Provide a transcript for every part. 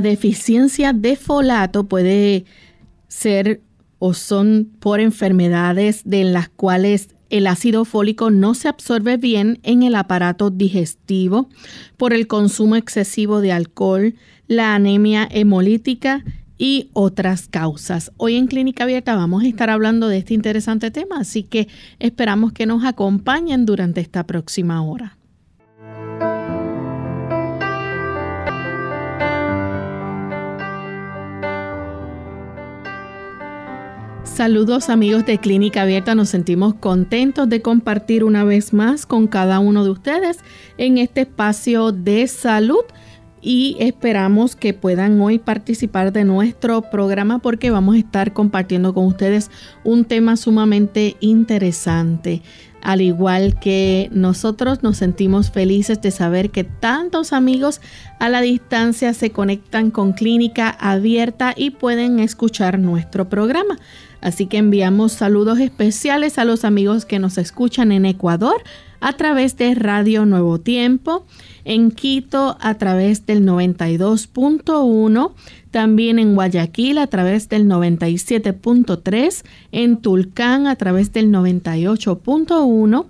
Deficiencia de folato puede ser o son por enfermedades de las cuales el ácido fólico no se absorbe bien en el aparato digestivo por el consumo excesivo de alcohol, la anemia hemolítica y otras causas. Hoy en Clínica Abierta vamos a estar hablando Saludos amigos de Clínica Abierta, nos sentimos contentos de compartir una vez más con cada uno de ustedes en este espacio de salud y esperamos que puedan hoy participar de nuestro programa porque vamos a estar compartiendo con ustedes un tema sumamente interesante. Al igual que nosotros nos sentimos felices de saber que tantos amigos a la distancia se conectan con Clínica Abierta y pueden escuchar nuestro programa. Así que enviamos saludos especiales a los amigos que nos escuchan en Ecuador a través de Radio Nuevo Tiempo, en Quito a través del 92.1, también en Guayaquil a través del 97.3, en Tulcán a través del 98.1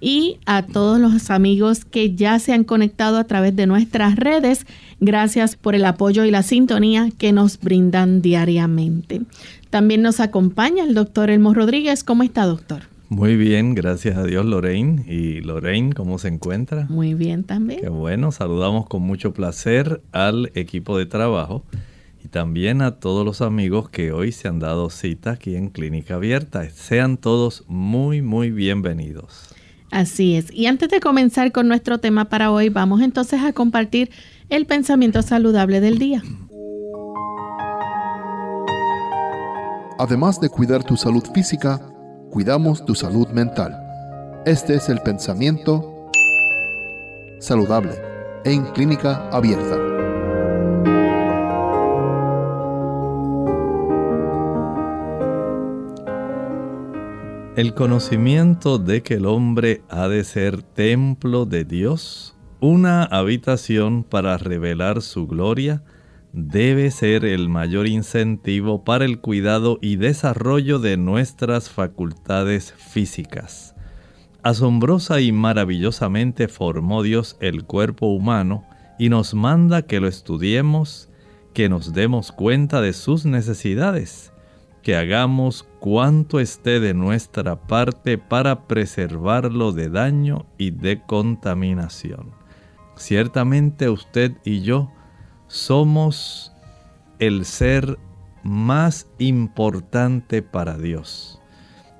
y a todos los amigos que ya se han conectado a través de nuestras redes. Gracias por el apoyo y la sintonía que nos brindan diariamente. También nos acompaña el doctor Elmo Rodríguez. ¿Cómo está, doctor? Muy bien, gracias a Dios, Lorraine. ¿Y Lorraine, cómo se encuentra? Muy bien también. Qué bueno, saludamos con mucho placer al equipo de trabajo y también a todos los amigos que hoy se han dado cita aquí en Clínica Abierta. Sean todos muy, muy bienvenidos. Así es. Y antes de comenzar con nuestro tema para hoy, vamos entonces a compartir el pensamiento saludable del día. Además de cuidar tu salud física, cuidamos tu salud mental. Este es el pensamiento saludable en clínica abierta. El conocimiento de que el hombre ha de ser templo de Dios, una habitación para revelar su gloria, debe ser el mayor incentivo para el cuidado y desarrollo de nuestras facultades físicas. Asombrosa y maravillosamente formó Dios el cuerpo humano y nos manda que lo estudiemos, que nos demos cuenta de sus necesidades, que hagamos cuanto esté de nuestra parte para preservarlo de daño y de contaminación. Ciertamente usted y yo somos el ser más importante para Dios.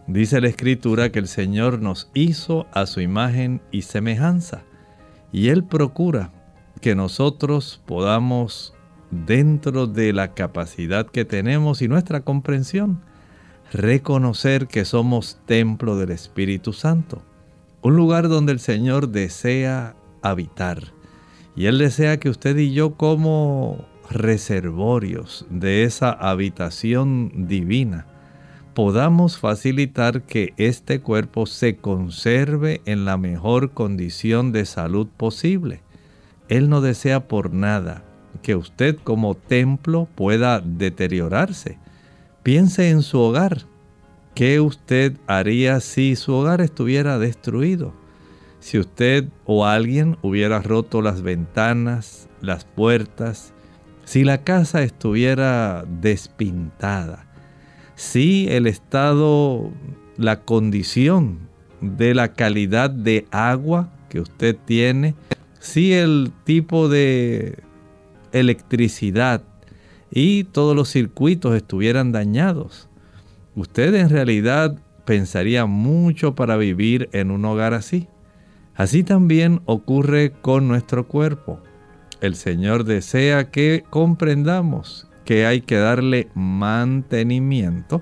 Dice la escritura que el Señor nos hizo a su imagen y semejanza y Él procura que nosotros podamos, dentro de la capacidad que tenemos y nuestra comprensión, reconocer que somos templo del Espíritu Santo, un lugar donde el Señor desea habitar y Él desea que usted y yo como reservorios de esa habitación divina podamos facilitar que este cuerpo se conserve en la mejor condición de salud posible. Él no desea por nada que usted como templo pueda deteriorarse. Piense en su hogar. ¿Qué usted haría si su hogar estuviera destruido? Si usted o alguien hubiera roto las ventanas, las puertas, si la casa estuviera despintada, si el estado, la condición de la calidad de agua que usted tiene, si el tipo de electricidad y todos los circuitos estuvieran dañados. Usted en realidad pensaría mucho para vivir en un hogar así. Así también ocurre con nuestro cuerpo. El Señor desea que comprendamos que hay que darle mantenimiento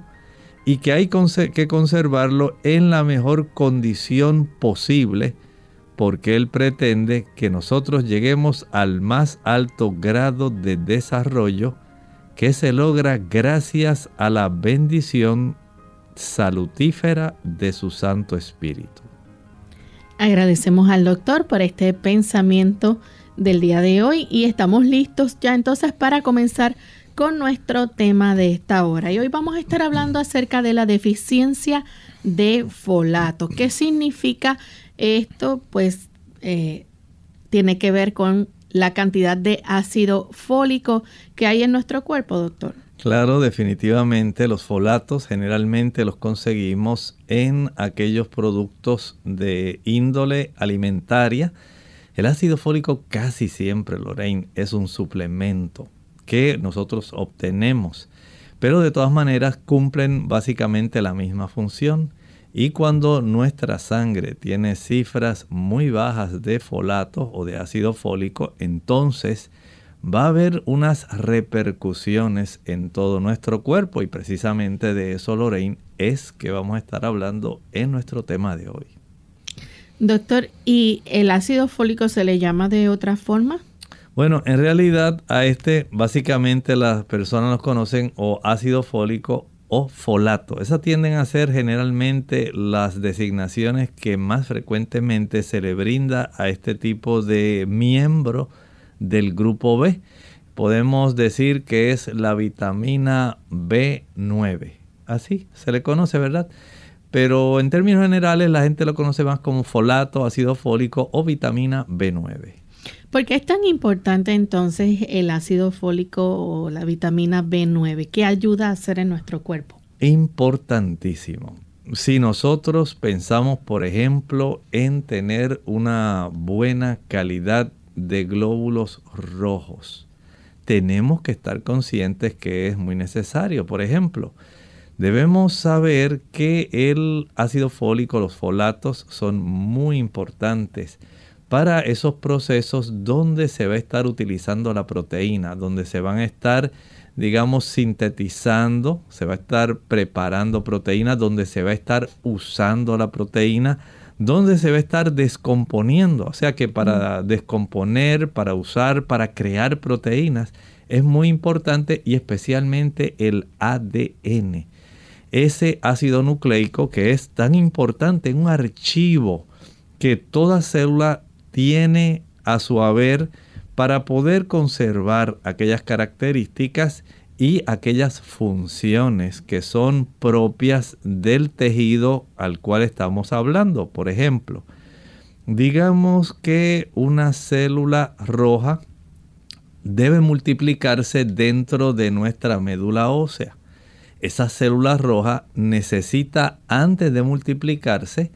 y que hay que conservarlo en la mejor condición posible porque Él pretende que nosotros lleguemos al más alto grado de desarrollo que se logra gracias a la bendición salutífera de su Santo Espíritu. Agradecemos al doctor por este pensamiento del día de hoy y estamos listos ya entonces para comenzar con nuestro tema de esta hora. Y hoy vamos a estar hablando acerca de la deficiencia de folato. ¿Qué significa esto? Pues eh, tiene que ver con la cantidad de ácido fólico que hay en nuestro cuerpo, doctor. Claro, definitivamente los folatos generalmente los conseguimos en aquellos productos de índole alimentaria. El ácido fólico casi siempre, Lorraine, es un suplemento que nosotros obtenemos, pero de todas maneras cumplen básicamente la misma función. Y cuando nuestra sangre tiene cifras muy bajas de folato o de ácido fólico, entonces va a haber unas repercusiones en todo nuestro cuerpo y precisamente de eso, Lorraine, es que vamos a estar hablando en nuestro tema de hoy. Doctor, ¿y el ácido fólico se le llama de otra forma? Bueno, en realidad a este básicamente las personas los conocen o ácido fólico o folato. Esas tienden a ser generalmente las designaciones que más frecuentemente se le brinda a este tipo de miembro del grupo B. Podemos decir que es la vitamina B9. Así se le conoce, ¿verdad? Pero en términos generales la gente lo conoce más como folato, ácido fólico o vitamina B9. ¿Por qué es tan importante entonces el ácido fólico o la vitamina B9? ¿Qué ayuda a hacer en nuestro cuerpo? Importantísimo. Si nosotros pensamos, por ejemplo, en tener una buena calidad de glóbulos rojos. Tenemos que estar conscientes que es muy necesario. Por ejemplo, debemos saber que el ácido fólico, los folatos, son muy importantes para esos procesos donde se va a estar utilizando la proteína, donde se van a estar, digamos, sintetizando, se va a estar preparando proteína, donde se va a estar usando la proteína donde se va a estar descomponiendo. O sea que para descomponer, para usar, para crear proteínas, es muy importante y especialmente el ADN. Ese ácido nucleico que es tan importante, un archivo que toda célula tiene a su haber para poder conservar aquellas características y aquellas funciones que son propias del tejido al cual estamos hablando. Por ejemplo, digamos que una célula roja debe multiplicarse dentro de nuestra médula ósea. Esa célula roja necesita, antes de multiplicarse,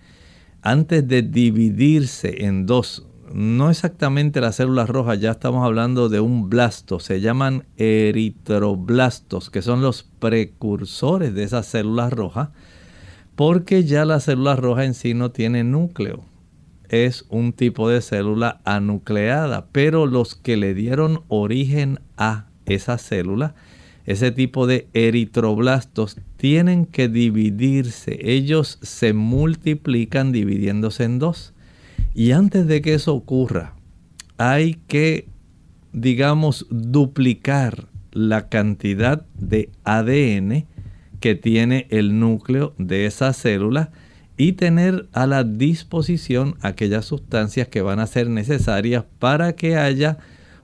antes de dividirse en dos no exactamente las células rojas, ya estamos hablando de un blasto, se llaman eritroblastos, que son los precursores de esas células rojas, porque ya la célula roja en sí no tiene núcleo, es un tipo de célula anucleada, pero los que le dieron origen a esa célula, ese tipo de eritroblastos, tienen que dividirse, ellos se multiplican dividiéndose en dos. Y antes de que eso ocurra, hay que, digamos, duplicar la cantidad de ADN que tiene el núcleo de esa célula y tener a la disposición aquellas sustancias que van a ser necesarias para que haya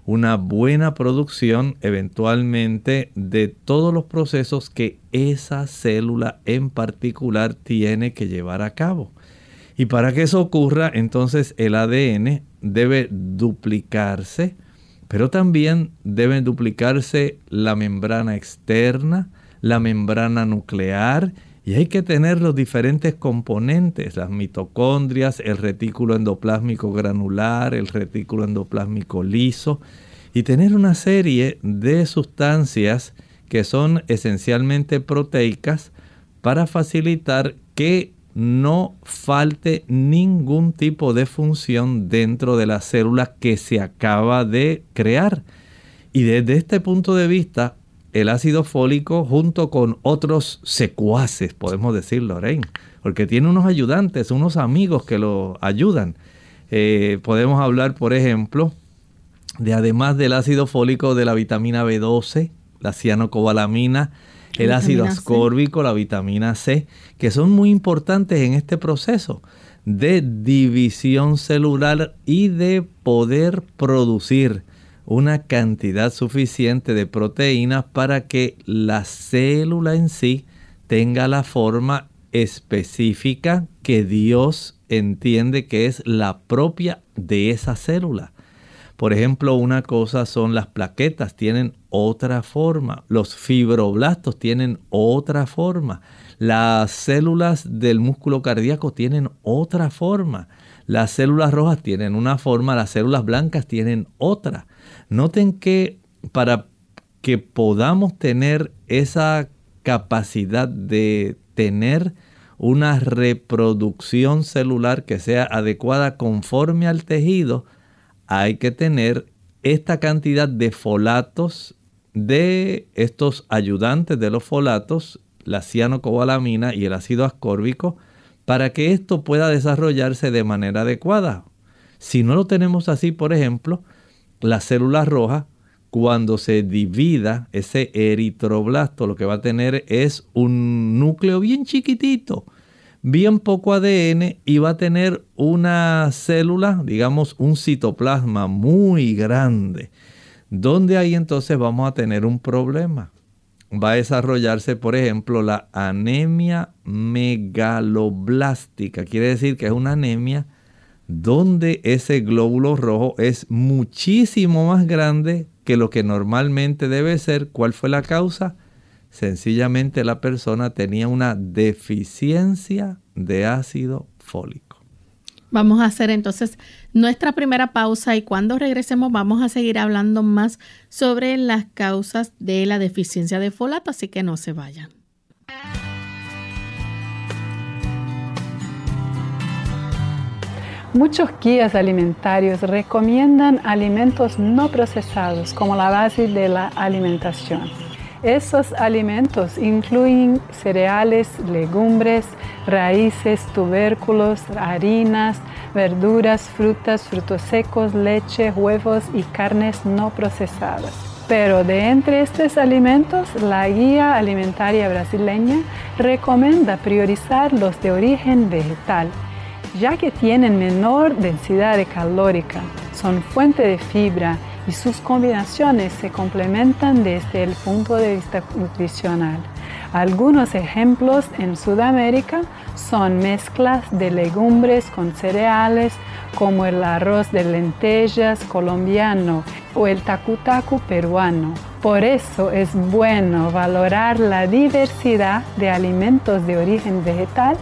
una buena producción eventualmente de todos los procesos que esa célula en particular tiene que llevar a cabo. Y para que eso ocurra, entonces el ADN debe duplicarse, pero también deben duplicarse la membrana externa, la membrana nuclear y hay que tener los diferentes componentes, las mitocondrias, el retículo endoplásmico granular, el retículo endoplásmico liso, y tener una serie de sustancias que son esencialmente proteicas para facilitar que no falte ningún tipo de función dentro de la célula que se acaba de crear. Y desde este punto de vista, el ácido fólico junto con otros secuaces, podemos decir, Lorraine, porque tiene unos ayudantes, unos amigos que lo ayudan. Eh, podemos hablar, por ejemplo, de además del ácido fólico de la vitamina B12, la cianocobalamina, el ácido ascórbico, la vitamina C, que son muy importantes en este proceso de división celular y de poder producir una cantidad suficiente de proteínas para que la célula en sí tenga la forma específica que Dios entiende que es la propia de esa célula. Por ejemplo, una cosa son las plaquetas, tienen otra forma. Los fibroblastos tienen otra forma. Las células del músculo cardíaco tienen otra forma. Las células rojas tienen una forma, las células blancas tienen otra. Noten que para que podamos tener esa capacidad de tener una reproducción celular que sea adecuada conforme al tejido, hay que tener esta cantidad de folatos de estos ayudantes de los folatos, la cianocobalamina y el ácido ascórbico, para que esto pueda desarrollarse de manera adecuada. Si no lo tenemos así, por ejemplo, la célula roja, cuando se divida ese eritroblasto, lo que va a tener es un núcleo bien chiquitito, bien poco ADN y va a tener una célula, digamos un citoplasma muy grande, donde ahí entonces vamos a tener un problema. Va a desarrollarse, por ejemplo, la anemia megaloblástica. Quiere decir que es una anemia donde ese glóbulo rojo es muchísimo más grande que lo que normalmente debe ser. ¿Cuál fue la causa? Sencillamente la persona tenía una deficiencia de ácido fólico. Vamos a hacer entonces nuestra primera pausa y cuando regresemos vamos a seguir hablando más sobre las causas de la deficiencia de folato, así que no se vayan. Muchos guías alimentarios recomiendan alimentos no procesados como la base de la alimentación. Esos alimentos incluyen cereales, legumbres, raíces, tubérculos, harinas, verduras, frutas, frutos secos, leche, huevos y carnes no procesadas. Pero de entre estos alimentos, la guía alimentaria brasileña recomienda priorizar los de origen vegetal ya que tienen menor densidad calórica, son fuente de fibra y sus combinaciones se complementan desde el punto de vista nutricional. Algunos ejemplos en Sudamérica son mezclas de legumbres con cereales como el arroz de lentejas colombiano o el tacu peruano. Por eso es bueno valorar la diversidad de alimentos de origen vegetal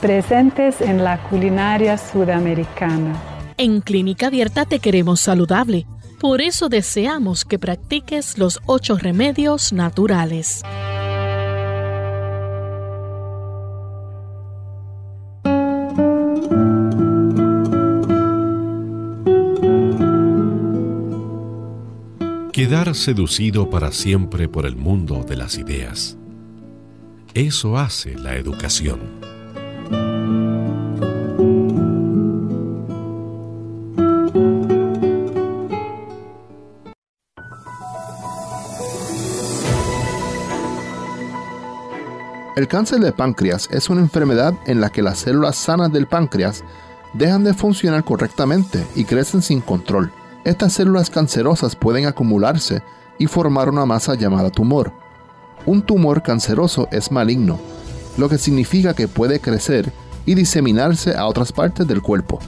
presentes en la culinaria sudamericana. En Clínica Abierta te queremos saludable. Por eso deseamos que practiques los ocho remedios naturales. Quedar seducido para siempre por el mundo de las ideas. Eso hace la educación. El cáncer de páncreas es una enfermedad en la que las células sanas del páncreas dejan de funcionar correctamente y crecen sin control. Estas células cancerosas pueden acumularse y formar una masa llamada tumor. Un tumor canceroso es maligno, lo que significa que puede crecer y diseminarse a otras partes del cuerpo.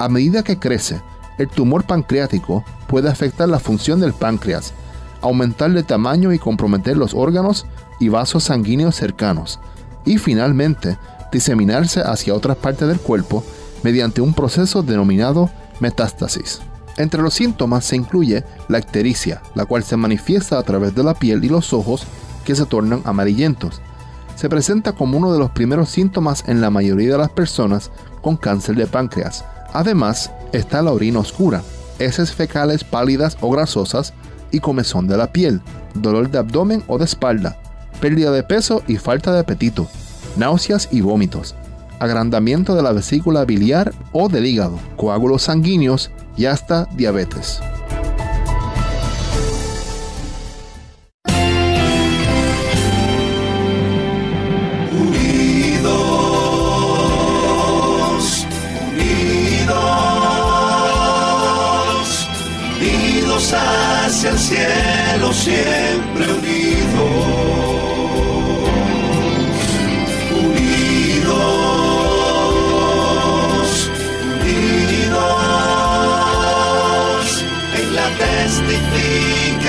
A medida que crece, el tumor pancreático puede afectar la función del páncreas, aumentar de tamaño y comprometer los órganos y vasos sanguíneos cercanos, y finalmente diseminarse hacia otras partes del cuerpo mediante un proceso denominado metástasis. Entre los síntomas se incluye la ictericia, la cual se manifiesta a través de la piel y los ojos que se tornan amarillentos. Se presenta como uno de los primeros síntomas en la mayoría de las personas con cáncer de páncreas. Además, está la orina oscura, heces fecales pálidas o grasosas y comezón de la piel, dolor de abdomen o de espalda, pérdida de peso y falta de apetito, náuseas y vómitos, agrandamiento de la vesícula biliar o del hígado, coágulos sanguíneos y hasta diabetes. Unidos, unidos, unidos hacia el cielo, siempre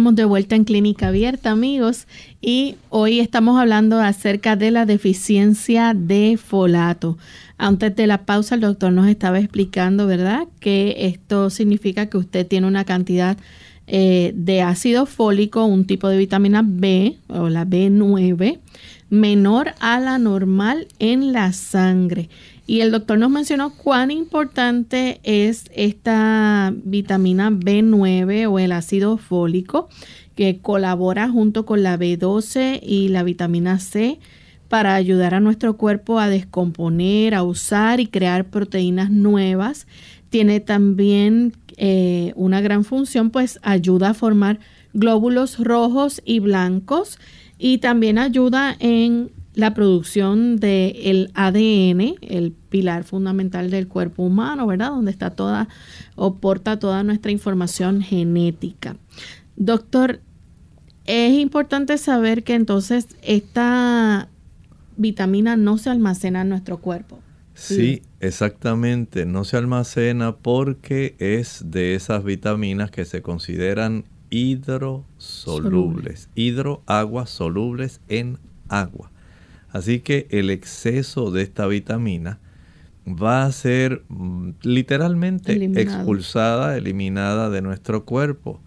De vuelta en Clínica Abierta, amigos, y hoy estamos hablando acerca de la deficiencia de folato. Antes de la pausa, el doctor nos estaba explicando, ¿verdad?, que esto significa que usted tiene una cantidad eh, de ácido fólico, un tipo de vitamina B o la B9, menor a la normal en la sangre. Y el doctor nos mencionó cuán importante es esta vitamina B9 o el ácido fólico que colabora junto con la B12 y la vitamina C para ayudar a nuestro cuerpo a descomponer, a usar y crear proteínas nuevas. Tiene también eh, una gran función, pues ayuda a formar glóbulos rojos y blancos y también ayuda en la producción del ADN, el pilar fundamental del cuerpo humano, ¿verdad? Donde está toda o porta toda nuestra información genética. Doctor, es importante saber que entonces esta vitamina no se almacena en nuestro cuerpo. Sí, exactamente. No se almacena porque es de esas vitaminas que se consideran hidrosolubles. Hidro, agua, solubles en agua. Así que el exceso de esta vitamina va a ser mm, literalmente Eliminado. expulsada, eliminada de nuestro cuerpo.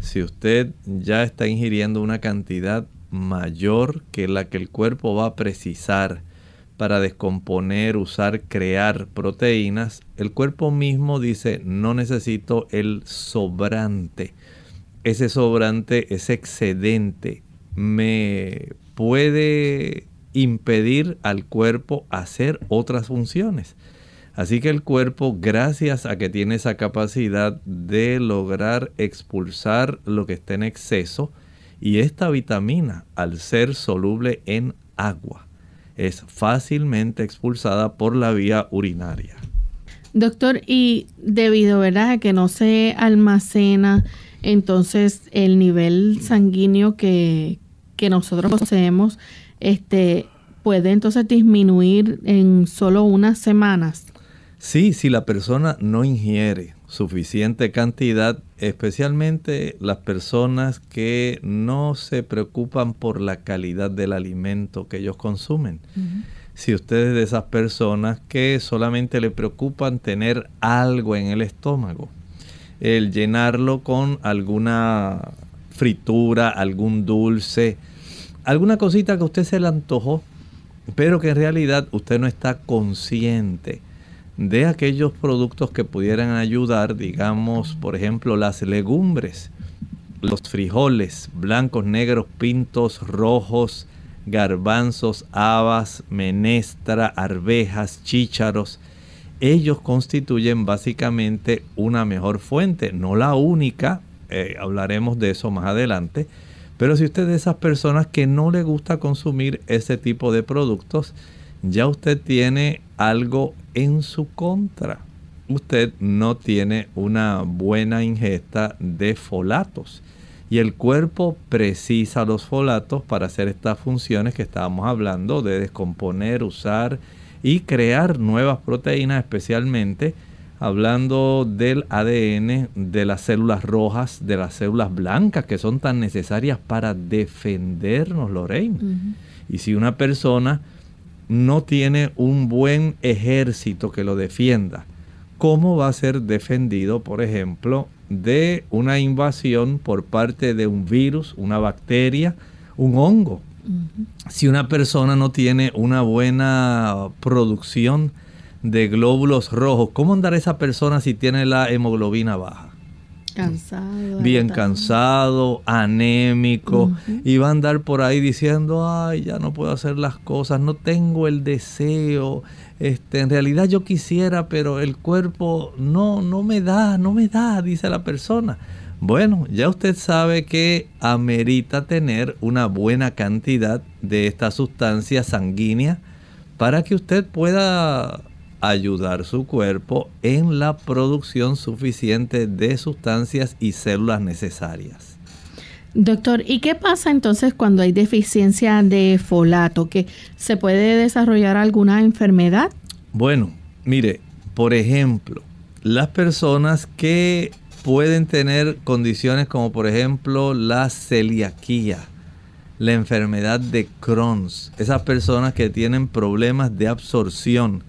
Si usted ya está ingiriendo una cantidad mayor que la que el cuerpo va a precisar para descomponer, usar, crear proteínas, el cuerpo mismo dice, no necesito el sobrante. Ese sobrante, ese excedente, me puede impedir al cuerpo hacer otras funciones. Así que el cuerpo, gracias a que tiene esa capacidad de lograr expulsar lo que está en exceso, y esta vitamina, al ser soluble en agua, es fácilmente expulsada por la vía urinaria. Doctor, y debido, ¿verdad?, a que no se almacena, entonces el nivel sanguíneo que, que nosotros poseemos, este, puede entonces disminuir en solo unas semanas. Sí, si la persona no ingiere suficiente cantidad, especialmente las personas que no se preocupan por la calidad del alimento que ellos consumen. Si usted es de esas personas que solamente le preocupan tener algo en el estómago, el llenarlo con alguna fritura, algún dulce, alguna cosita que a usted se le antojó, pero que en realidad usted no está consciente de aquellos productos que pudieran ayudar, digamos, por ejemplo, las legumbres, los frijoles blancos, negros, pintos, rojos, garbanzos, habas, menestra, arvejas, chícharos. Ellos constituyen básicamente una mejor fuente, no la única, eh, hablaremos de eso más adelante, Pero si usted es de esas personas que no le gusta consumir ese tipo de productos, ya usted tiene algo en su contra. Usted no tiene una buena ingesta de folatos. Y el cuerpo precisa los folatos para hacer estas funciones que estábamos hablando de descomponer, usar y crear nuevas proteínas, especialmente hablando del ADN, de las células rojas, de las células blancas que son tan necesarias para defendernos, Lorraine. Y si una persona no tiene un buen ejército que lo defienda, ¿cómo va a ser defendido, por ejemplo, de una invasión por parte de un virus, una bacteria, un hongo? Si una persona no tiene una buena producción de glóbulos rojos, ¿cómo andará esa persona si tiene la hemoglobina baja? Cansado. Bien cansado, anémico, y va a andar por ahí diciendo, ay, ya no puedo hacer las cosas, no tengo el deseo, este, en realidad yo quisiera, pero el cuerpo no, no me da, no me da, dice la persona. Bueno, ya usted sabe que amerita tener una buena cantidad de esta sustancia sanguínea para que usted pueda ayudar su cuerpo en la producción suficiente de sustancias y células necesarias. Doctor, ¿y qué pasa entonces cuando hay deficiencia de folato? ¿Que se puede desarrollar alguna enfermedad? Bueno, mire, por ejemplo, las personas que pueden tener condiciones como por ejemplo la celiaquía, la enfermedad de Crohn's, esas personas que tienen problemas de absorción,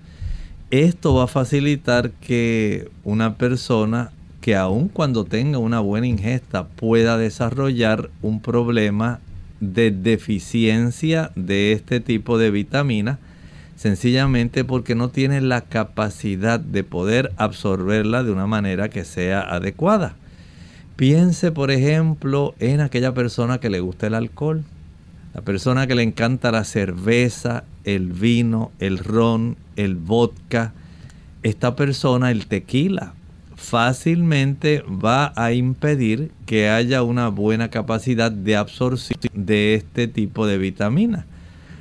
esto va a facilitar que una persona que aun cuando tenga una buena ingesta pueda desarrollar un problema de deficiencia de este tipo de vitamina, sencillamente porque no tiene la capacidad de poder absorberla de una manera que sea adecuada. Piense, por ejemplo, en aquella persona que le gusta el alcohol, la persona que le encanta la cerveza, el vino, el ron, el vodka, esta persona, el tequila, fácilmente va a impedir que haya una buena capacidad de absorción de este tipo de vitamina.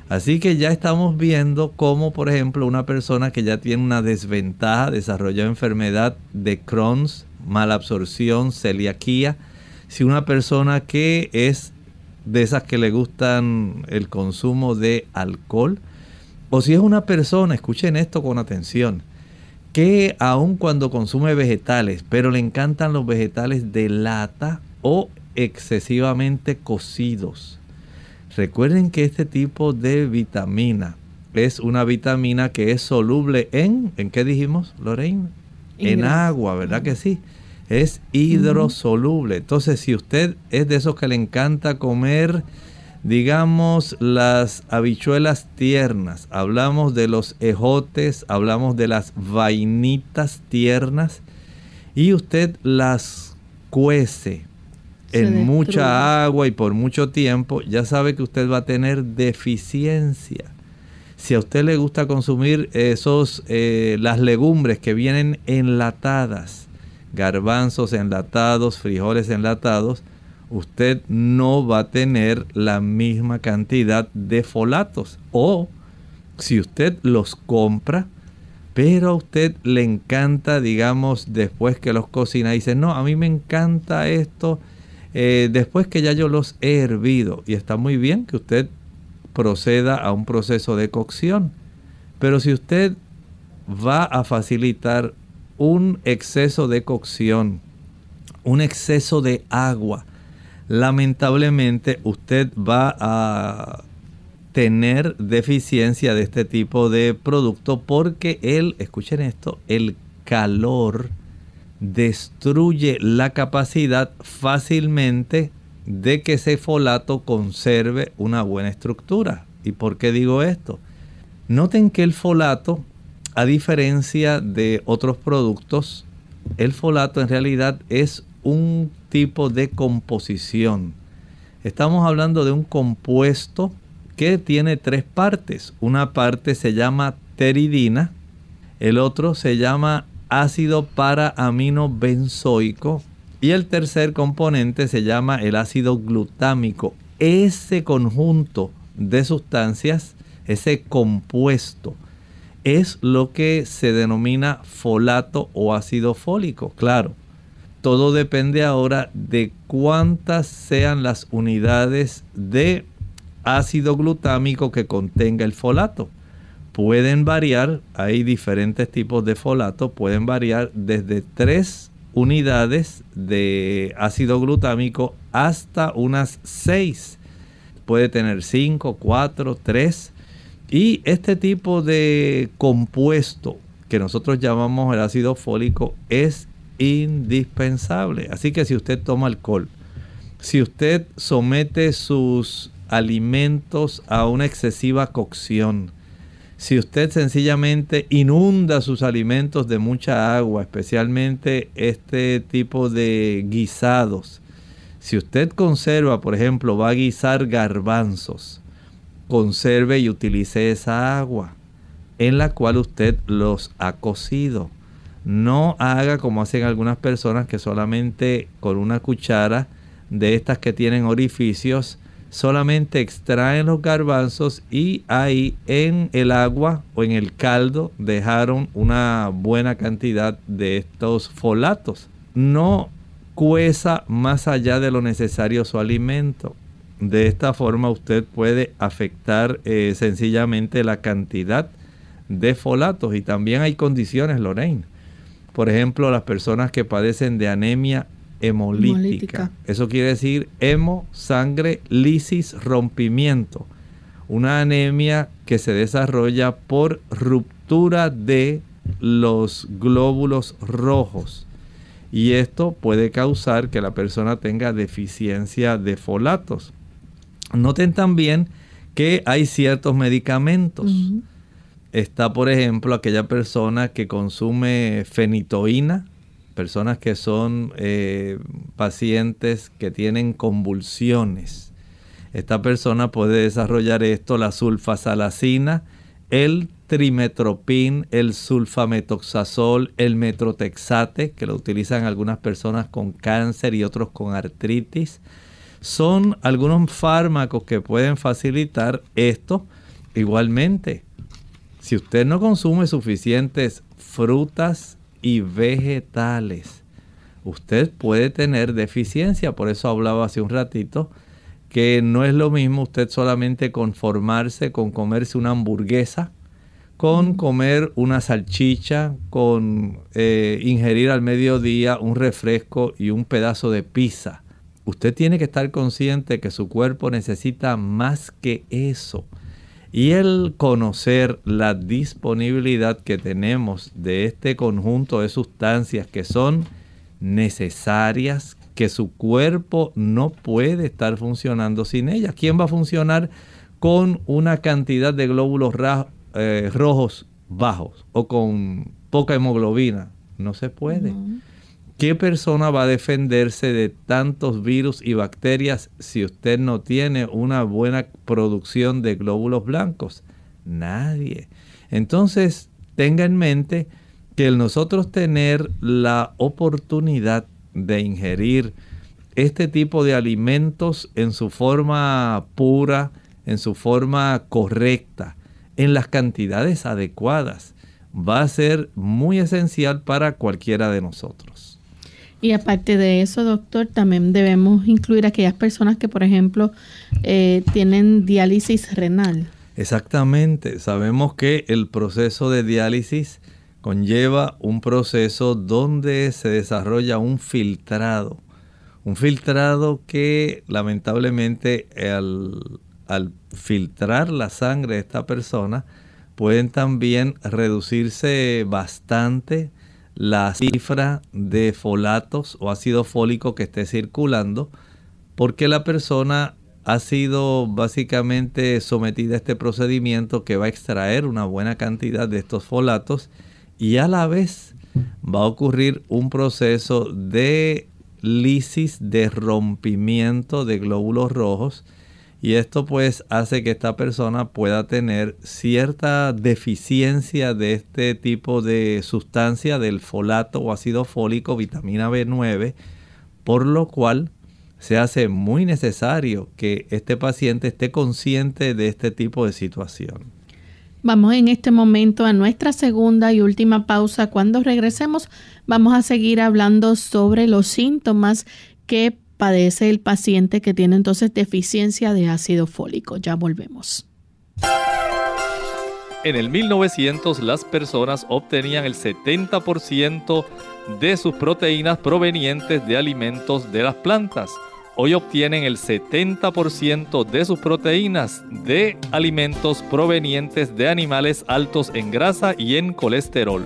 Así que ya estamos viendo cómo, por ejemplo, una persona que ya tiene una desventaja, desarrolló enfermedad de Crohn's, mala absorción, celiaquía, si una persona que es de esas que le gustan el consumo de alcohol, o si es una persona, escuchen esto con atención, que aun cuando consume vegetales, pero le encantan los vegetales de lata o excesivamente cocidos. Recuerden que este tipo de vitamina es una vitamina que es soluble en, ¿en qué dijimos, Lorraine? En agua, ¿verdad que sí? Es hidrosoluble. Entonces, si usted es de esos que le encanta comer digamos las habichuelas tiernas, hablamos de los ejotes, hablamos de las vainitas tiernas. Y usted las cuece en mucha agua y por mucho tiempo, ya sabe que usted va a tener deficiencia. Si a usted le gusta consumir esos eh, las legumbres que vienen enlatadas, garbanzos enlatados, frijoles enlatados, usted no va a tener la misma cantidad de folatos. O si usted los compra, pero a usted le encanta, digamos, después que los cocina, dice, no, a mí me encanta esto eh, después que ya yo los he hervido. Y está muy bien que usted proceda a un proceso de cocción. Pero si usted va a facilitar un exceso de cocción, un exceso de agua, lamentablemente usted va a tener deficiencia de este tipo de producto porque el, escuchen esto, el calor destruye la capacidad fácilmente de que ese folato conserve una buena estructura. ¿Y por qué digo esto? Noten que el folato, a diferencia de otros productos, el folato en realidad es un tipo de composición. Estamos hablando de un compuesto que tiene tres partes. Una parte se llama teridina, el otro se llama ácido para amino benzoico y el tercer componente se llama el ácido glutámico. ese conjunto de sustancias, ese compuesto, es lo que se denomina folato o ácido fólico. Claro, todo depende ahora de cuántas sean las unidades de ácido glutámico que contenga el folato. Pueden variar, hay diferentes tipos de folato, pueden variar desde 3 unidades de ácido glutámico hasta unas 6. Puede tener 5, 4, 3. Y este tipo de compuesto que nosotros llamamos el ácido fólico es indispensable. Así que si usted toma alcohol, si usted somete sus alimentos a una excesiva cocción, si usted sencillamente inunda sus alimentos de mucha agua, especialmente este tipo de guisados, si usted conserva, por ejemplo, va a guisar garbanzos, conserve y utilice esa agua en la cual usted los ha cocido. No haga como hacen algunas personas que solamente con una cuchara de estas que tienen orificios solamente extraen los garbanzos y ahí en el agua o en el caldo dejaron una buena cantidad de estos folatos. No cueza más allá de lo necesario su alimento. De esta forma usted puede afectar eh, sencillamente la cantidad de folatos y también hay condiciones, Lorraine. Por ejemplo, las personas que padecen de anemia hemolítica. Eso quiere decir hemo, sangre, lisis, rompimiento. Una anemia que se desarrolla por ruptura de los glóbulos rojos. Y esto puede causar que la persona tenga deficiencia de folatos. Noten también que hay ciertos medicamentos. Está, por ejemplo, aquella persona que consume fenitoína, personas que son eh, pacientes que tienen convulsiones. Esta persona puede desarrollar esto, la sulfasalacina, el trimetropin, el sulfametoxazol, el metrotexate, que lo utilizan algunas personas con cáncer y otros con artritis. Son algunos fármacos que pueden facilitar esto. Igualmente, si usted no consume suficientes frutas y vegetales, usted puede tener deficiencia. Por eso hablaba hace un ratito que no es lo mismo usted solamente conformarse con comerse una hamburguesa, con comer una salchicha, con eh, ingerir al mediodía un refresco y un pedazo de pizza. Usted tiene que estar consciente que su cuerpo necesita más que eso. Y el conocer la disponibilidad que tenemos de este conjunto de sustancias que son necesarias, que su cuerpo no puede estar funcionando sin ellas. ¿Quién va a funcionar con una cantidad de glóbulos eh, rojos bajos o con poca hemoglobina? No se puede. ¿Qué persona va a defenderse de tantos virus y bacterias si usted no tiene una buena producción de glóbulos blancos? Nadie. Entonces, tenga en mente que el nosotros tener la oportunidad de ingerir este tipo de alimentos en su forma pura, en su forma correcta, en las cantidades adecuadas, va a ser muy esencial para cualquiera de nosotros. Y aparte de eso, doctor, también debemos incluir a aquellas personas que, por ejemplo, eh, tienen diálisis renal. Exactamente. Sabemos que el proceso de diálisis conlleva un proceso donde se desarrolla un filtrado. Un filtrado que lamentablemente al, al filtrar la sangre de esta persona pueden también reducirse bastante la cifra de folatos o ácido fólico que esté circulando, porque la persona ha sido básicamente sometida a este procedimiento que va a extraer una buena cantidad de estos folatos y a la vez va a ocurrir un proceso de lisis, de rompimiento de glóbulos rojos y esto pues hace que esta persona pueda tener cierta deficiencia de este tipo de sustancia del folato o ácido fólico, vitamina B9, por lo cual se hace muy necesario que este paciente esté consciente de este tipo de situación. Vamos en este momento a nuestra segunda y última pausa. Cuando regresemos vamos a seguir hablando sobre los síntomas que padece el paciente que tiene entonces deficiencia de ácido fólico. Ya volvemos. En el 1900 las personas obtenían el 70% de sus proteínas provenientes de alimentos de las plantas. Hoy obtienen el 70% de sus proteínas de alimentos provenientes de animales altos en grasa y en colesterol.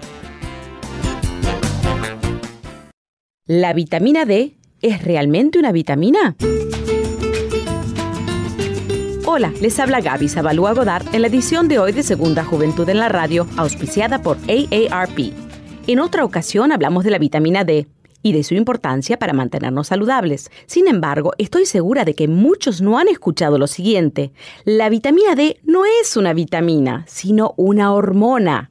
¿La vitamina D es realmente una vitamina? Hola, les habla Gaby Zabalúa Godard en la edición de hoy de Segunda Juventud en la Radio, auspiciada por AARP. En otra ocasión hablamos de la vitamina D y de su importancia para mantenernos saludables. Sin embargo, estoy segura de que muchos no han escuchado lo siguiente. La vitamina D no es una vitamina, sino una hormona.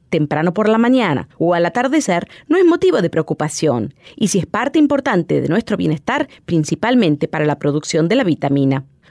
temprano por la mañana o al atardecer no es motivo de preocupación y si es parte importante de nuestro bienestar, principalmente para la producción de la vitamina.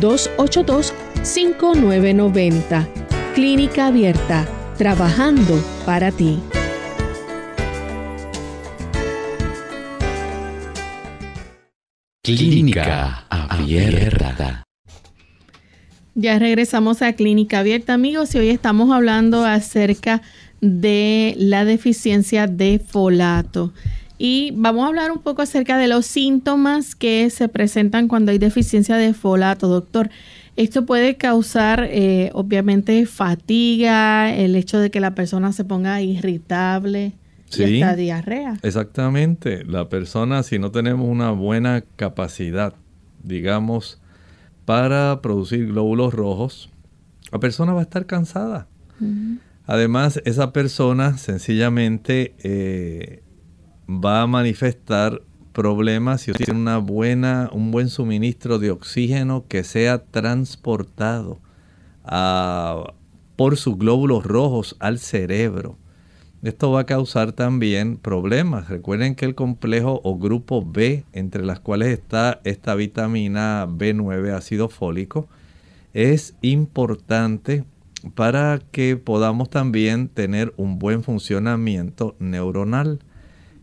282-5990. Clínica Abierta, trabajando para ti. Clínica Abierta. Ya regresamos a Clínica Abierta, amigos, y hoy estamos hablando acerca de la deficiencia de folato. Y vamos a hablar un poco acerca de los síntomas que se presentan cuando hay deficiencia de folato, doctor. Esto puede causar, eh, obviamente, fatiga, el hecho de que la persona se ponga irritable y hasta diarrea. Exactamente. La persona, si no tenemos una buena capacidad, digamos, para producir glóbulos rojos, la persona va a estar cansada. Además, esa persona sencillamente eh, va a manifestar problemas si tiene una buena, un buen suministro de oxígeno que sea transportado por sus glóbulos rojos al cerebro. Esto va a causar también problemas. Recuerden que el complejo o grupo B, entre las cuales está esta vitamina B9 ácido fólico, es importante para que podamos también tener un buen funcionamiento neuronal.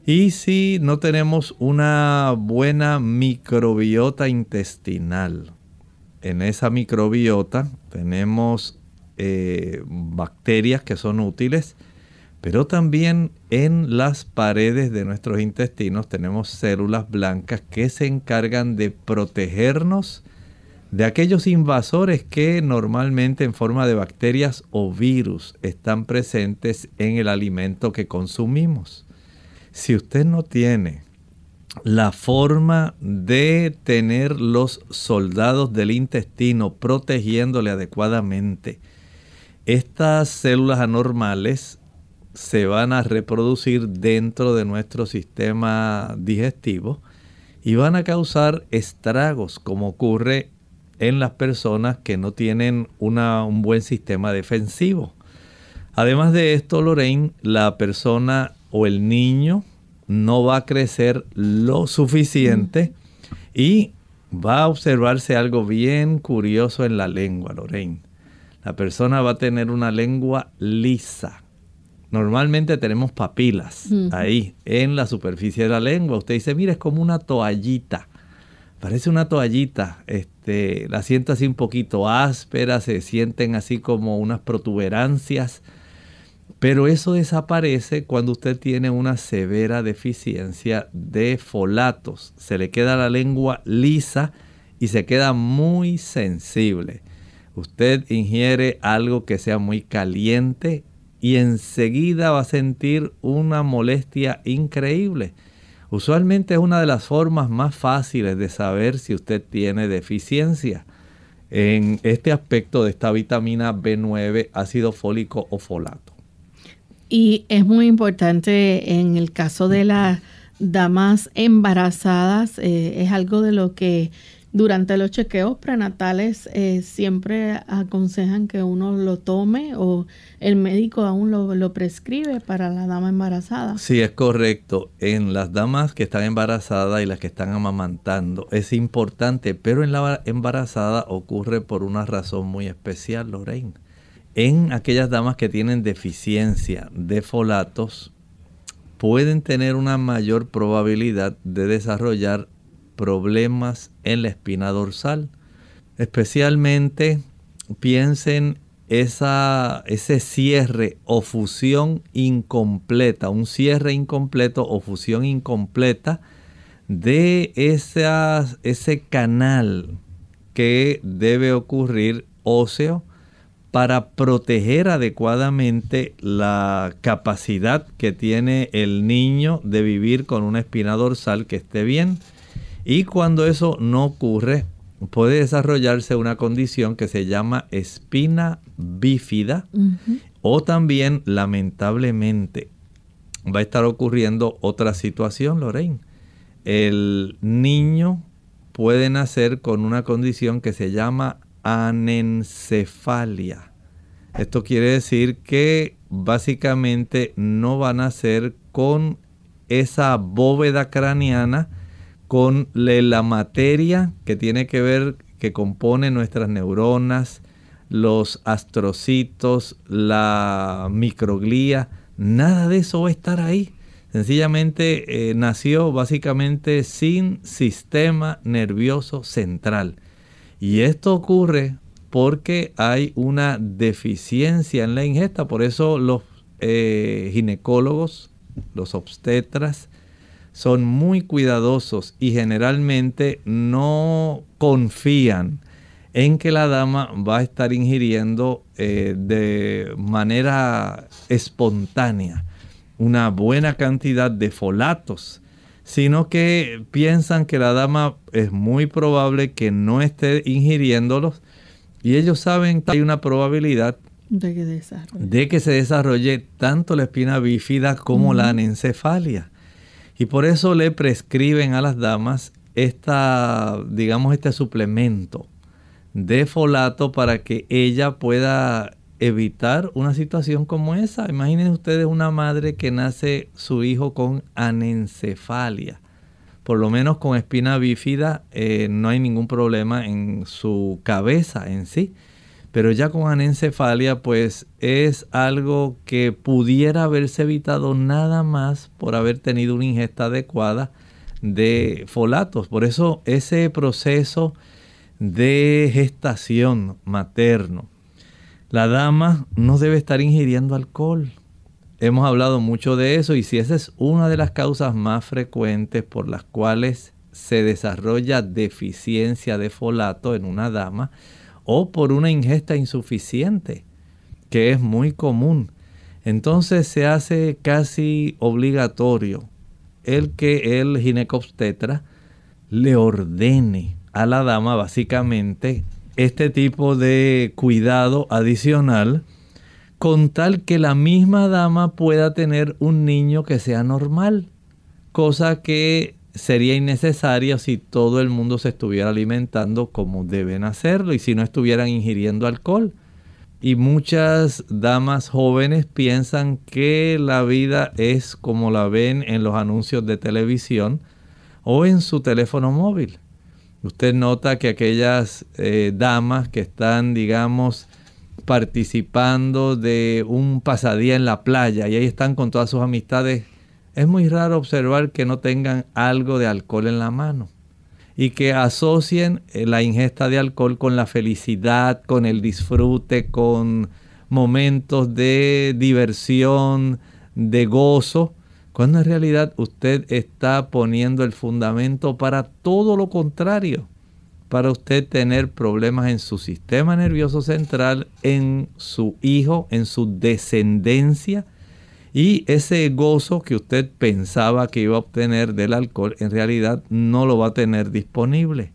Y si no tenemos una buena microbiota intestinal, en esa microbiota tenemos eh, bacterias que son útiles Pero también en las paredes de nuestros intestinos tenemos células blancas que se encargan de protegernos de aquellos invasores que normalmente en forma de bacterias o virus están presentes en el alimento que consumimos. Si usted no tiene la forma de tener los soldados del intestino protegiéndole adecuadamente, estas células anormales se van a reproducir dentro de nuestro sistema digestivo y van a causar estragos como ocurre en las personas que no tienen un buen sistema defensivo. Además de esto, Lorraine, la persona o el niño no va a crecer lo suficiente y va a observarse algo bien curioso en la lengua, Lorraine. La persona va a tener una lengua lisa. Normalmente tenemos papilas ahí en la superficie de la lengua. Usted dice, mira, es como una toallita. Parece una toallita. Este, la siento así un poquito áspera, se sienten así como unas protuberancias. Pero eso desaparece cuando usted tiene una severa deficiencia de folatos. Se le queda la lengua lisa y se queda muy sensible. Usted ingiere algo que sea muy caliente y enseguida va a sentir una molestia increíble. Usualmente es una de las formas más fáciles de saber si usted tiene deficiencia en este aspecto de esta vitamina B9, ácido fólico o folato. Y es muy importante en el caso de las damas embarazadas, eh, es algo de lo que durante los chequeos prenatales eh, siempre aconsejan que uno lo tome o el médico aún lo, prescribe para la dama embarazada. Sí, es correcto. En las damas que están embarazadas y las que están amamantando es importante, pero en la embarazada ocurre por una razón muy especial, Lorraine. En aquellas damas que tienen deficiencia de folatos, pueden tener una mayor probabilidad de desarrollar problemas en la espina dorsal. Especialmente piensen esa, ese cierre o fusión incompleta, un cierre incompleto o fusión incompleta de ese canal que debe ocurrir óseo para proteger adecuadamente la capacidad que tiene el niño de vivir con una espina dorsal que esté bien. Y cuando eso no ocurre, puede desarrollarse una condición que se llama espina bífida o también lamentablemente va a estar ocurriendo otra situación, Lorraine. El niño puede nacer con una condición que se llama anencefalia. Esto quiere decir que básicamente no va a nacer con esa bóveda craneana con la materia que tiene que ver, que compone nuestras neuronas, los astrocitos, la microglía, nada de eso va a estar ahí. Sencillamente eh, nació básicamente sin sistema nervioso central. Y esto ocurre porque hay una deficiencia en la ingesta. Por eso los eh, ginecólogos, los obstetras, son muy cuidadosos y generalmente no confían en que la dama va a estar ingiriendo eh, de manera espontánea una buena cantidad de folatos, sino que piensan que la dama es muy probable que no esté ingiriéndolos y ellos saben que hay una probabilidad de que, se desarrolle tanto la espina bífida como la anencefalia. Y por eso le prescriben a las damas esta, digamos, este suplemento de folato para que ella pueda evitar una situación como esa. Imaginen ustedes una madre que nace su hijo con anencefalia. Por lo menos con espina bífida eh, no hay ningún problema en su cabeza en sí. Pero ya con anencefalia, pues es algo que pudiera haberse evitado nada más por haber tenido una ingesta adecuada de folatos. Por eso ese proceso de gestación materno, la dama no debe estar ingiriendo alcohol. Hemos hablado mucho de eso y si esa es una de las causas más frecuentes por las cuales se desarrolla deficiencia de folato en una dama o por una ingesta insuficiente, que es muy común. Entonces se hace casi obligatorio el que el ginecobstetra le ordene a la dama básicamente este tipo de cuidado adicional con tal que la misma dama pueda tener un niño que sea normal, cosa que sería innecesaria si todo el mundo se estuviera alimentando como deben hacerlo y si no estuvieran ingiriendo alcohol. Y muchas damas jóvenes piensan que la vida es como la ven en los anuncios de televisión o en su teléfono móvil. Usted nota que aquellas eh, damas que están, digamos, participando de un pasadía en la playa y ahí están con todas sus amistades, es muy raro observar que no tengan algo de alcohol en la mano y que asocien eh, la ingesta de alcohol con la felicidad, con el disfrute, con momentos de diversión, de gozo, cuando en realidad usted está poniendo el fundamento para todo lo contrario, para usted tener problemas en su sistema nervioso central, en su hijo, en su descendencia, y ese gozo que usted pensaba que iba a obtener del alcohol, en realidad no lo va a tener disponible.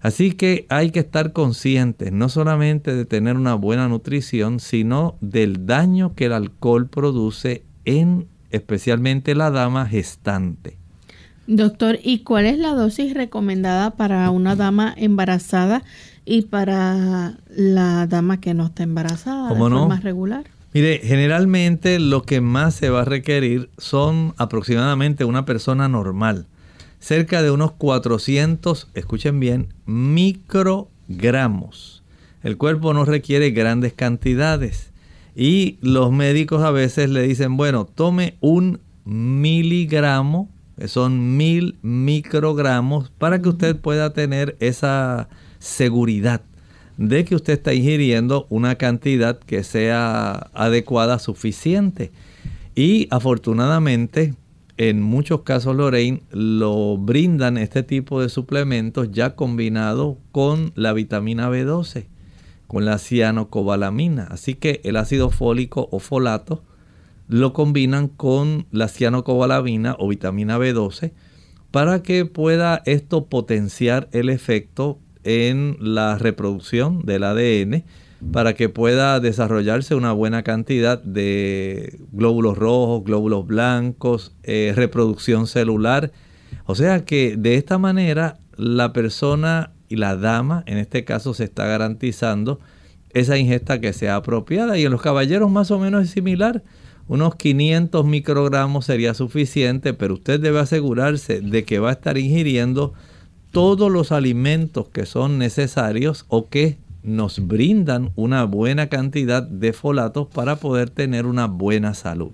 Así que hay que estar conscientes no solamente de tener una buena nutrición, sino del daño que el alcohol produce en especialmente la dama gestante. Doctor, ¿y cuál es la dosis recomendada para una dama embarazada y para la dama que no está embarazada de forma regular? Mire, generalmente lo que más se va a requerir son aproximadamente una persona normal, cerca de unos 400, escuchen bien, microgramos. El cuerpo no requiere grandes cantidades y los médicos a veces le dicen, bueno, tome un miligramo, que son mil microgramos, para que usted pueda tener esa seguridad de que usted está ingiriendo una cantidad que sea adecuada, suficiente. Y afortunadamente, en muchos casos, Lorraine, lo brindan este tipo de suplementos ya combinado con la vitamina B12, con la cianocobalamina. Así que el ácido fólico o folato lo combinan con la cianocobalamina o vitamina B12 para que pueda esto potenciar el efecto en la reproducción del ADN para que pueda desarrollarse una buena cantidad de glóbulos rojos, glóbulos blancos, eh, reproducción celular. O sea que de esta manera la persona y la dama, en este caso, se está garantizando esa ingesta que sea apropiada. Y en los caballeros más o menos es similar. Unos 500 microgramos sería suficiente, pero usted debe asegurarse de que va a estar ingiriendo todos los alimentos que son necesarios o que nos brindan una buena cantidad de folatos para poder tener una buena salud.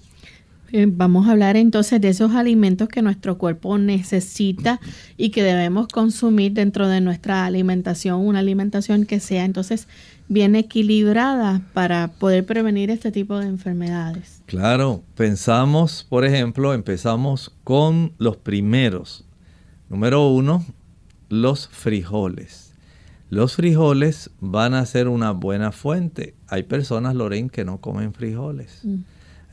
Eh, vamos a hablar entonces de esos alimentos que nuestro cuerpo necesita y que debemos consumir dentro de nuestra alimentación, una alimentación que sea entonces bien equilibrada para poder prevenir este tipo de enfermedades. Claro, pensamos, por ejemplo, empezamos con los primeros. Número uno, los frijoles. Los frijoles van a ser una buena fuente. Hay personas, Lorraine, que no comen frijoles. Mm.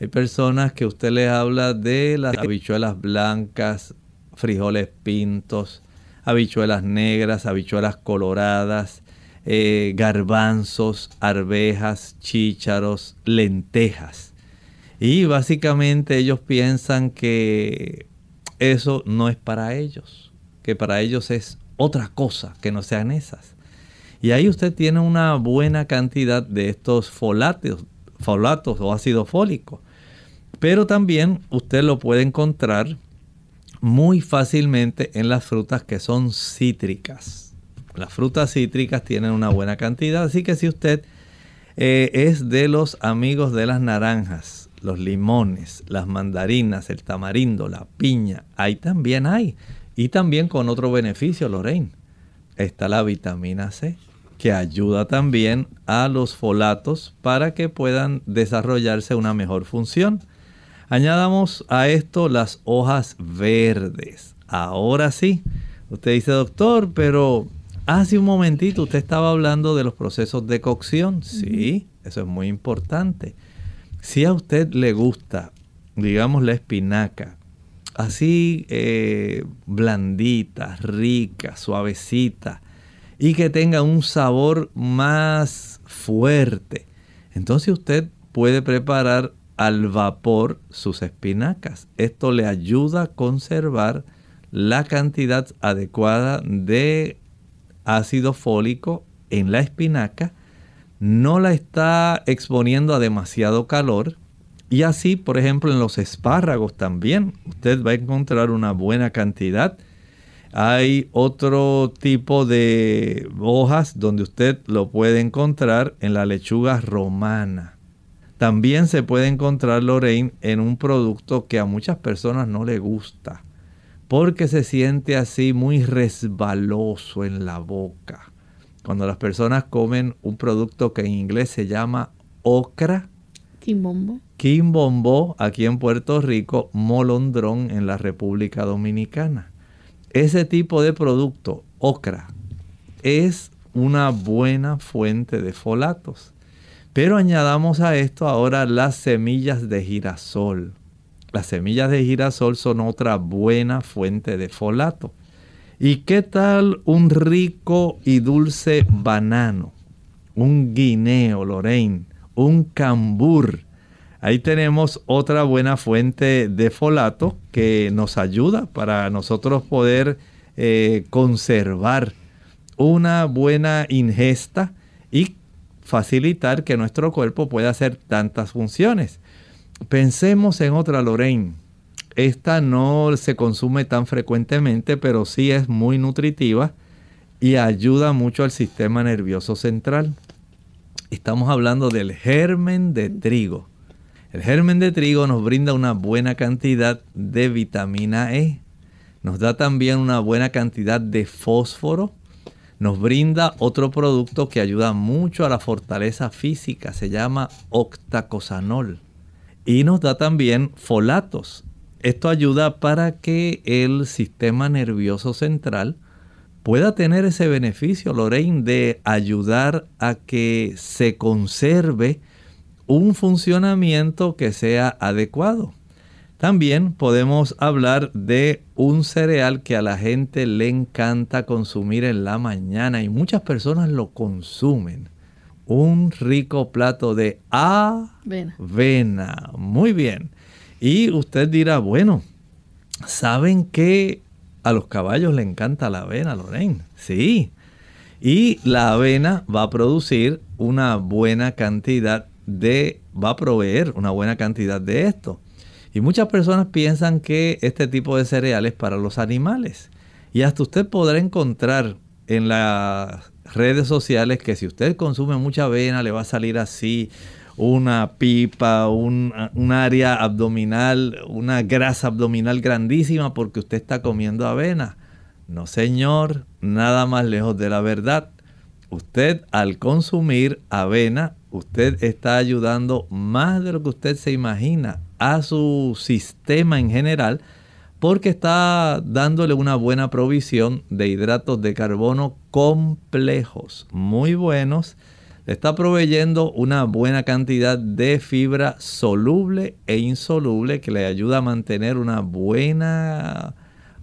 Hay personas que usted les habla de las habichuelas blancas, frijoles pintos, habichuelas negras, habichuelas coloradas, eh, garbanzos, arvejas, chícharos, lentejas. Y básicamente ellos piensan que eso no es para ellos, que para ellos es otra cosa que no sean esas. Y ahí usted tiene una buena cantidad de estos folatos, folatos o ácido fólico. Pero también usted lo puede encontrar muy fácilmente en las frutas que son cítricas. Las frutas cítricas tienen una buena cantidad, así que si usted eh, es de los amigos de las naranjas, los limones, las mandarinas, el tamarindo, la piña, ahí también hay. Y también con otro beneficio, Lorraine. Está la vitamina C, que ayuda también a los folatos para que puedan desarrollarse una mejor función. Añadamos a esto las hojas verdes. Ahora sí, usted dice, doctor, pero hace un momentito usted estaba hablando de los procesos de cocción. Sí, eso es muy importante. Si a usted le gusta, digamos, la espinaca, así eh, blandita, rica, suavecita, y que tenga un sabor más fuerte, entonces usted puede preparar al vapor sus espinacas. Esto le ayuda a conservar la cantidad adecuada de ácido fólico en la espinaca, no la está exponiendo a demasiado calor y así, por ejemplo, en los espárragos también usted va a encontrar una buena cantidad. Hay otro tipo de hojas donde usted lo puede encontrar en la lechuga romana. También se puede encontrar Lorraine en un producto que a muchas personas no le gusta porque se siente así muy resbaloso en la boca. Cuando las personas comen un producto que en inglés se llama ocra, quimbombo, quimbombo aquí en Puerto Rico, molondrón en la República Dominicana. Ese tipo de producto, ocra, es una buena fuente de folatos. Pero añadamos a esto ahora las semillas de girasol. Las semillas de girasol son otra buena fuente de folato. ¿Y qué tal un rico y dulce banano? Un guineo, Lorraine, un cambur. Ahí tenemos otra buena fuente de folato que nos ayuda para nosotros poder eh, conservar una buena ingesta y facilitar que nuestro cuerpo pueda hacer tantas funciones. Pensemos en otra Lorraine. Esta no se consume tan frecuentemente, pero sí es muy nutritiva y ayuda mucho al sistema nervioso central. Estamos hablando del germen de trigo. El germen de trigo nos brinda una buena cantidad de vitamina E. Nos da también una buena cantidad de fósforo. Nos brinda otro producto que ayuda mucho a la fortaleza física. Se llama octacosanol y nos da también folatos. Esto ayuda para que el sistema nervioso central pueda tener ese beneficio, Lorraine, de ayudar a que se conserve un funcionamiento que sea adecuado. También podemos hablar de un cereal que a la gente le encanta consumir en la mañana y muchas personas lo consumen un rico plato de avena. Muy bien. Y usted dirá, bueno, ¿saben que a los caballos le encanta la avena, Lorraine? Sí. Y la avena va a producir una buena cantidad de, va a proveer una buena cantidad de esto. Y muchas personas piensan que este tipo de cereales para los animales. Y hasta usted podrá encontrar en la redes sociales que si usted consume mucha avena le va a salir así una pipa, un, área abdominal, una grasa abdominal grandísima porque usted está comiendo avena. No, señor, nada más lejos de la verdad. Usted al consumir avena, usted está ayudando más de lo que usted se imagina a su sistema en general porque está dándole una buena provisión de hidratos de carbono complejos, muy buenos. Le está proveyendo una buena cantidad de fibra soluble e insoluble que le ayuda a mantener una buena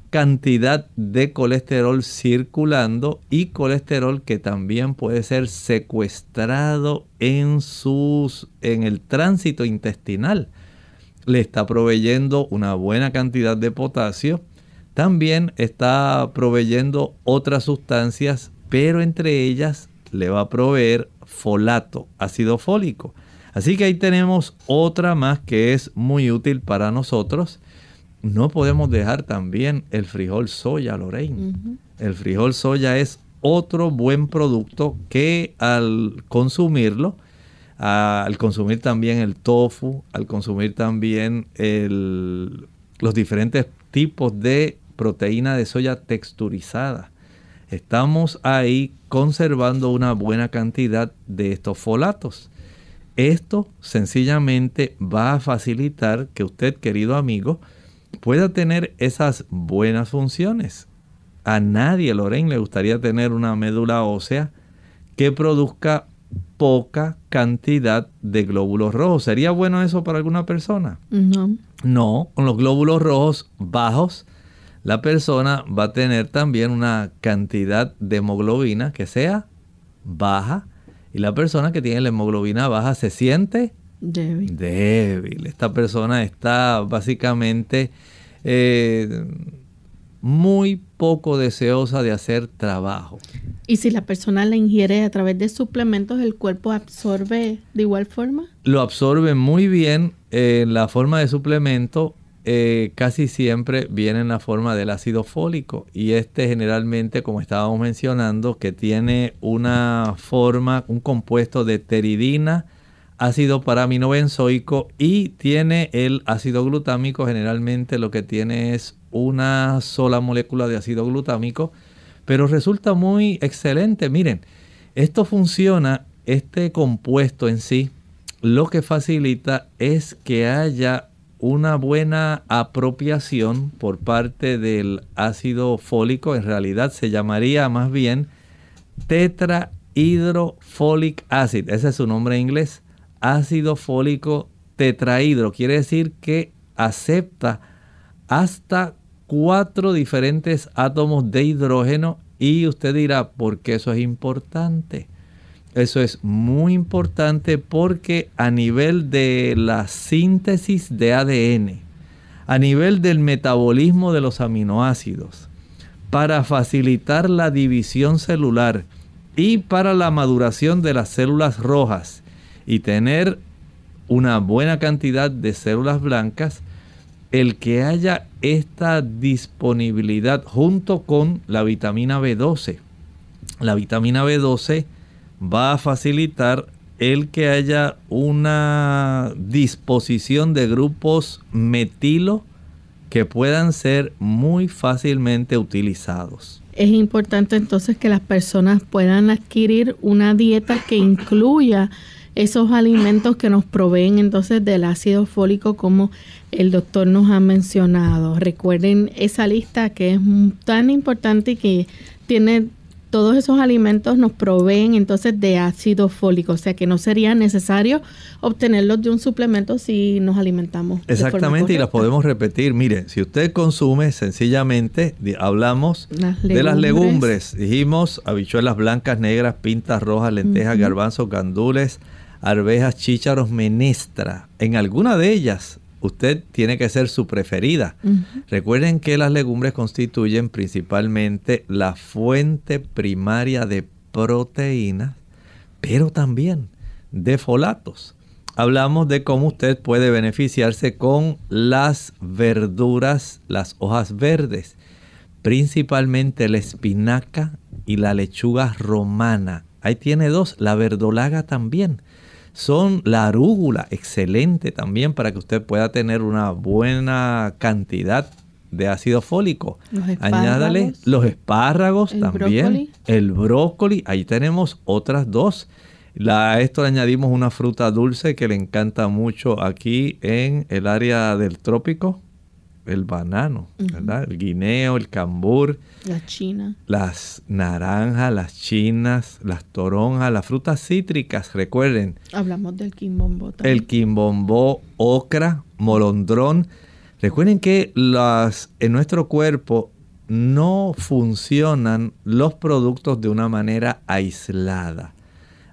cantidad de colesterol circulando y colesterol que también puede ser secuestrado en sus en el tránsito intestinal le está proveyendo una buena cantidad de potasio. También está proveyendo otras sustancias, pero entre ellas le va a proveer folato, ácido fólico. Así que ahí tenemos otra más que es muy útil para nosotros. No podemos dejar también el frijol soya, Lorraine. El frijol soya es otro buen producto que al consumirlo al consumir también el tofu, al consumir también los diferentes tipos de proteína de soya texturizada. Estamos ahí conservando una buena cantidad de estos folatos. Esto sencillamente va a facilitar que usted, querido amigo, pueda tener esas buenas funciones. A nadie, Lorraine, le gustaría tener una médula ósea que produzca poca cantidad de glóbulos rojos. ¿Sería bueno eso para alguna persona? No. No, con los glóbulos rojos bajos, la persona va a tener también una cantidad de hemoglobina que sea baja y la persona que tiene la hemoglobina baja se siente débil. débil. Esta persona está básicamente eh, muy poco deseosa de hacer trabajo. ¿Y si la persona la ingiere a través de suplementos, el cuerpo absorbe de igual forma? Lo absorbe muy bien en la forma de suplemento. Eh, casi siempre viene en la forma del ácido fólico y este generalmente, como estábamos mencionando, que tiene una forma, un compuesto de teridina, ácido paraminobenzoico y tiene el ácido glutámico, generalmente lo que tiene es una sola molécula de ácido glutámico pero resulta muy excelente. Miren, esto funciona, este compuesto en sí, lo que facilita es que haya una buena apropiación por parte del ácido fólico, en realidad se llamaría más bien tetrahidrofolic acid, ese es su nombre en inglés, ácido fólico tetrahidro, quiere decir que acepta hasta cuatro diferentes átomos de hidrógeno y usted dirá, ¿por qué eso es importante? Eso es muy importante porque a nivel de la síntesis de ADN, a nivel del metabolismo de los aminoácidos, para facilitar la división celular y para la maduración de las células rojas y tener una buena cantidad de células blancas, el que haya esta disponibilidad junto con la vitamina B12. La vitamina B12 va a facilitar el que haya una disposición de grupos metilo que puedan ser muy fácilmente utilizados. Es importante entonces que las personas puedan adquirir una dieta que incluya esos alimentos que nos proveen entonces del ácido fólico como el doctor nos ha mencionado. Recuerden esa lista que es tan importante y que tiene todos esos alimentos nos proveen entonces de ácido fólico, o sea que no sería necesario obtenerlos de un suplemento si nos alimentamos. Exactamente, y las podemos repetir. Mire, si usted consume sencillamente, hablamos de las legumbres, dijimos habichuelas blancas, negras, pintas rojas, lentejas, garbanzos, gandules, arvejas, chícharos, menestra. En alguna de ellas usted tiene que ser su preferida. Recuerden que las legumbres constituyen principalmente la fuente primaria de proteínas, pero también de folatos. Hablamos de cómo usted puede beneficiarse con las verduras, las hojas verdes, principalmente la espinaca y la lechuga romana. Ahí tiene dos, la verdolaga también son la arúgula, excelente también para que usted pueda tener una buena cantidad de ácido fólico. Añádale los espárragos también, el brócoli, ahí tenemos otras dos. a esto le añadimos una fruta dulce que le encanta mucho aquí en el área del trópico, el banano, ¿verdad? El guineo, el cambur. La china. Las naranjas, las chinas, las toronjas, las frutas cítricas, recuerden. Hablamos del quimbombó también. El quimbombó, ocra, molondrón. Recuerden que las, en nuestro cuerpo no funcionan los productos de una manera aislada.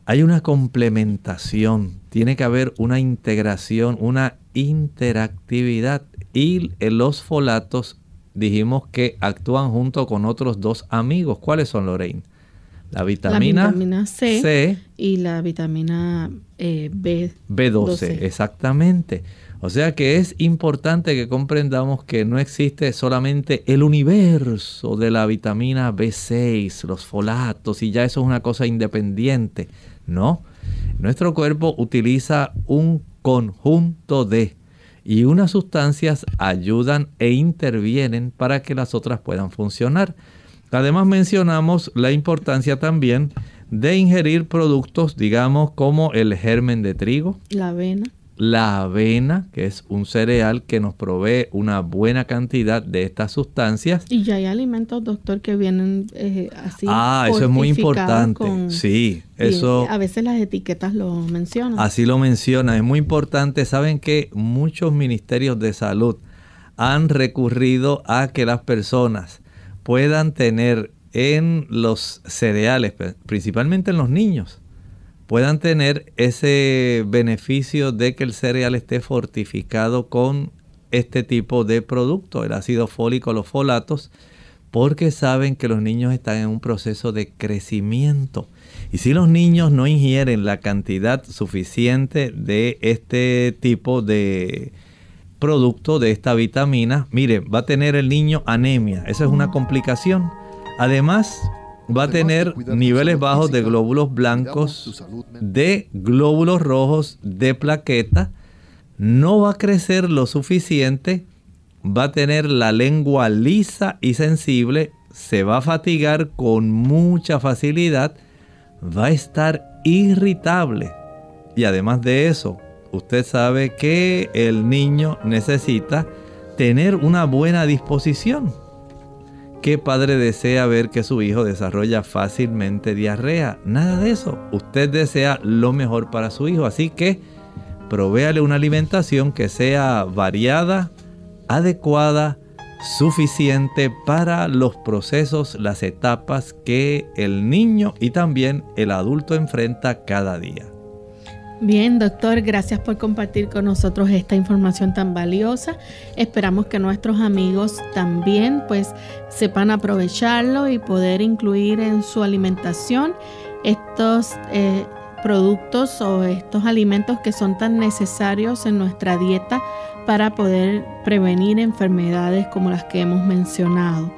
Hay una complementación, tiene que haber una integración, una interactividad y los folatos dijimos que actúan junto con otros dos amigos. ¿Cuáles son, Lorraine? La vitamina, C, y la vitamina eh, B, B12. Exactamente. O sea que es importante que comprendamos que no existe solamente el universo de la vitamina B6, los folatos, y ya eso es una cosa independiente. No, nuestro cuerpo utiliza un conjunto de y unas sustancias ayudan e intervienen para que las otras puedan funcionar. Además mencionamos la importancia también de ingerir productos, digamos, como el germen de trigo, la avena, la avena, que es un cereal que nos provee una buena cantidad de estas sustancias. Y ya hay alimentos, doctor, que vienen eh, así. Ah, eso es muy importante. sí, eso. A veces las etiquetas lo mencionan. Así lo menciona, es muy importante. Saben que muchos ministerios de salud han recurrido a que las personas puedan tener en los cereales, principalmente en los niños, puedan tener ese beneficio de que el cereal esté fortificado con este tipo de producto, el ácido fólico, los folatos, porque saben que los niños están en un proceso de crecimiento. Y si los niños no ingieren la cantidad suficiente de este tipo de producto, de esta vitamina, mire, va a tener el niño anemia. Esa es una complicación Además, va a tener niveles bajos de glóbulos blancos, de glóbulos rojos, de plaqueta. No va a crecer lo suficiente. Va a tener la lengua lisa y sensible. Se va a fatigar con mucha facilidad. Va a estar irritable. Y además de eso, usted sabe que el niño necesita tener una buena disposición. ¿Qué padre desea ver que su hijo desarrolla fácilmente diarrea? Nada de eso. Usted desea lo mejor para su hijo, así que provéale una alimentación que sea variada, adecuada, suficiente para los procesos, las etapas que el niño y también el adulto enfrenta cada día. Bien, doctor, gracias por compartir con nosotros esta información tan valiosa. Esperamos que nuestros amigos también pues sepan aprovecharlo y poder incluir en su alimentación estos eh, productos o estos alimentos que son tan necesarios en nuestra dieta para poder prevenir enfermedades como las que hemos mencionado.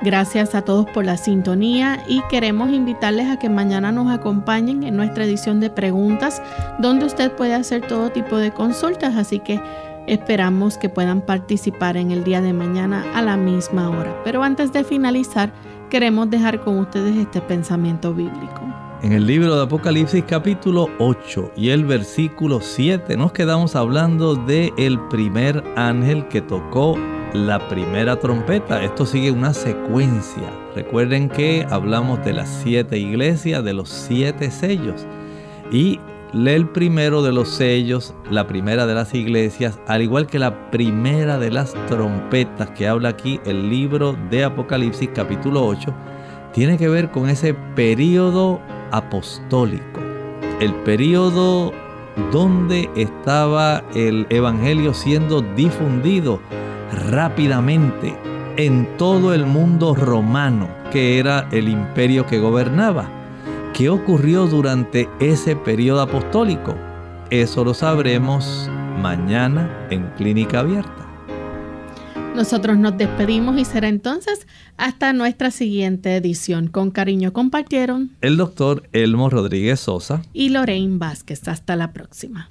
Gracias a todos por la sintonía y queremos invitarles a que mañana nos acompañen en nuestra edición de preguntas donde usted puede hacer todo tipo de consultas, así que esperamos que puedan participar en el día de mañana a la misma hora. Pero antes de finalizar, queremos dejar con ustedes este pensamiento bíblico. En el libro de Apocalipsis capítulo 8 y el versículo 7 nos quedamos hablando de el primer ángel que tocó la primera trompeta. Esto sigue una secuencia. Recuerden que hablamos de las siete iglesias, de los siete sellos. Y el primero de los sellos, la primera de las iglesias, al igual que la primera de las trompetas que habla aquí el libro de Apocalipsis capítulo 8, tiene que ver con ese periodo apostólico. El periodo donde estaba el Evangelio siendo difundido rápidamente en todo el mundo romano, que era el imperio que gobernaba. ¿Qué ocurrió durante ese periodo apostólico? Eso lo sabremos mañana en Clínica Abierta. Nosotros nos despedimos y será entonces hasta nuestra siguiente edición. Con cariño compartieron el doctor Elmo Rodríguez Sosa y Lorraine Vázquez. Hasta la próxima.